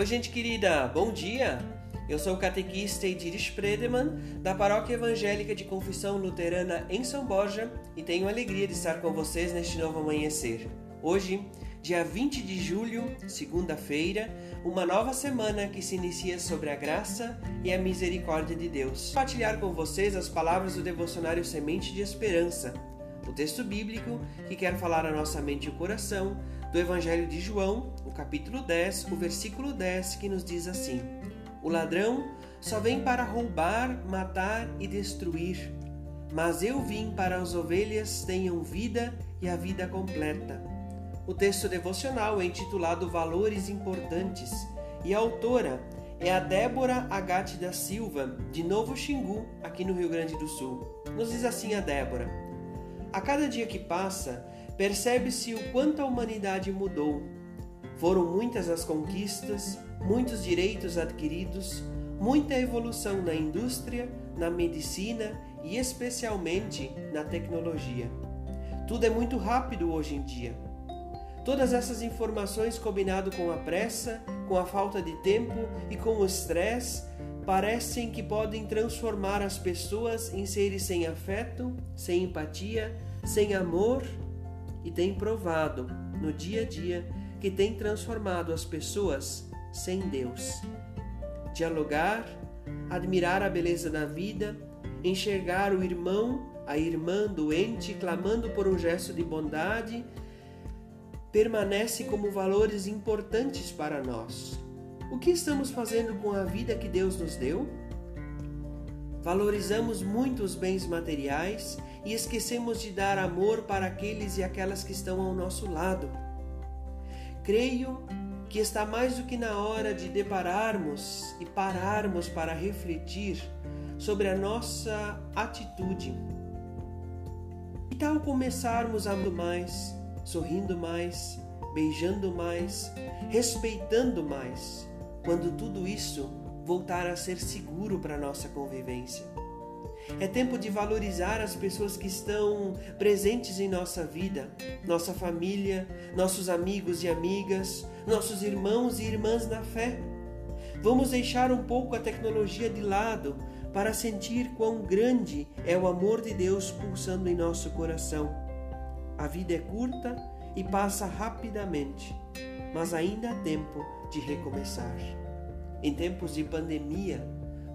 Oi, gente querida, bom dia! Eu sou o catequista Ediris Predeman, da Paróquia Evangélica de Confissão Luterana em São Borja, e tenho a alegria de estar com vocês neste novo amanhecer. Hoje, dia 20 de julho, segunda-feira, uma nova semana que se inicia sobre a graça e a misericórdia de Deus. Vou compartilhar com vocês as palavras do devocionário Semente de Esperança, o texto bíblico que quer falar a nossa mente e o coração do Evangelho de João, o capítulo 10, o versículo 10, que nos diz assim: O ladrão só vem para roubar, matar e destruir, mas eu vim para as ovelhas tenham vida e a vida completa. O texto devocional é intitulado Valores Importantes e a autora é a Débora Agate da Silva, de Novo Xingu, aqui no Rio Grande do Sul. Nos diz assim a Débora: A cada dia que passa, percebe-se o quanto a humanidade mudou. Foram muitas as conquistas, muitos direitos adquiridos, muita evolução na indústria, na medicina e especialmente na tecnologia. Tudo é muito rápido hoje em dia. Todas essas informações combinado com a pressa, com a falta de tempo e com o estresse parecem que podem transformar as pessoas em seres sem afeto, sem empatia, sem amor e tem provado no dia a dia que tem transformado as pessoas sem Deus. Dialogar, admirar a beleza da vida, enxergar o irmão, a irmã doente clamando por um gesto de bondade, permanece como valores importantes para nós. O que estamos fazendo com a vida que Deus nos deu? Valorizamos muito os bens materiais e esquecemos de dar amor para aqueles e aquelas que estão ao nosso lado. Creio que está mais do que na hora de depararmos e pararmos para refletir sobre a nossa atitude. Que tal começarmos amando mais, sorrindo mais, beijando mais, respeitando mais, quando tudo isso voltar a ser seguro para nossa convivência? É tempo de valorizar as pessoas que estão presentes em nossa vida, nossa família, nossos amigos e amigas, nossos irmãos e irmãs na fé. Vamos deixar um pouco a tecnologia de lado para sentir quão grande é o amor de Deus pulsando em nosso coração. A vida é curta e passa rapidamente, mas ainda há tempo de recomeçar. Em tempos de pandemia,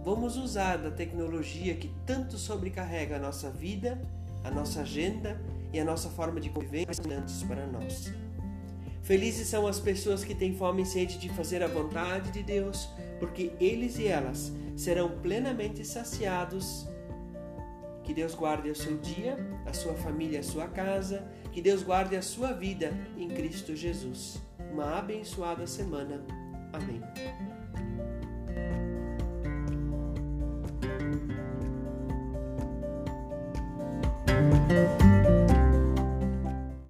vamos usar da tecnologia que tanto sobrecarrega a nossa vida, a nossa agenda e a nossa forma de conviver antes para nós. Felizes são as pessoas que têm fome e sede de fazer a vontade de Deus, porque eles e elas serão plenamente saciados. Que Deus guarde o seu dia, a sua família, a sua casa, que Deus guarde a sua vida em Cristo Jesus. Uma abençoada semana. Amém.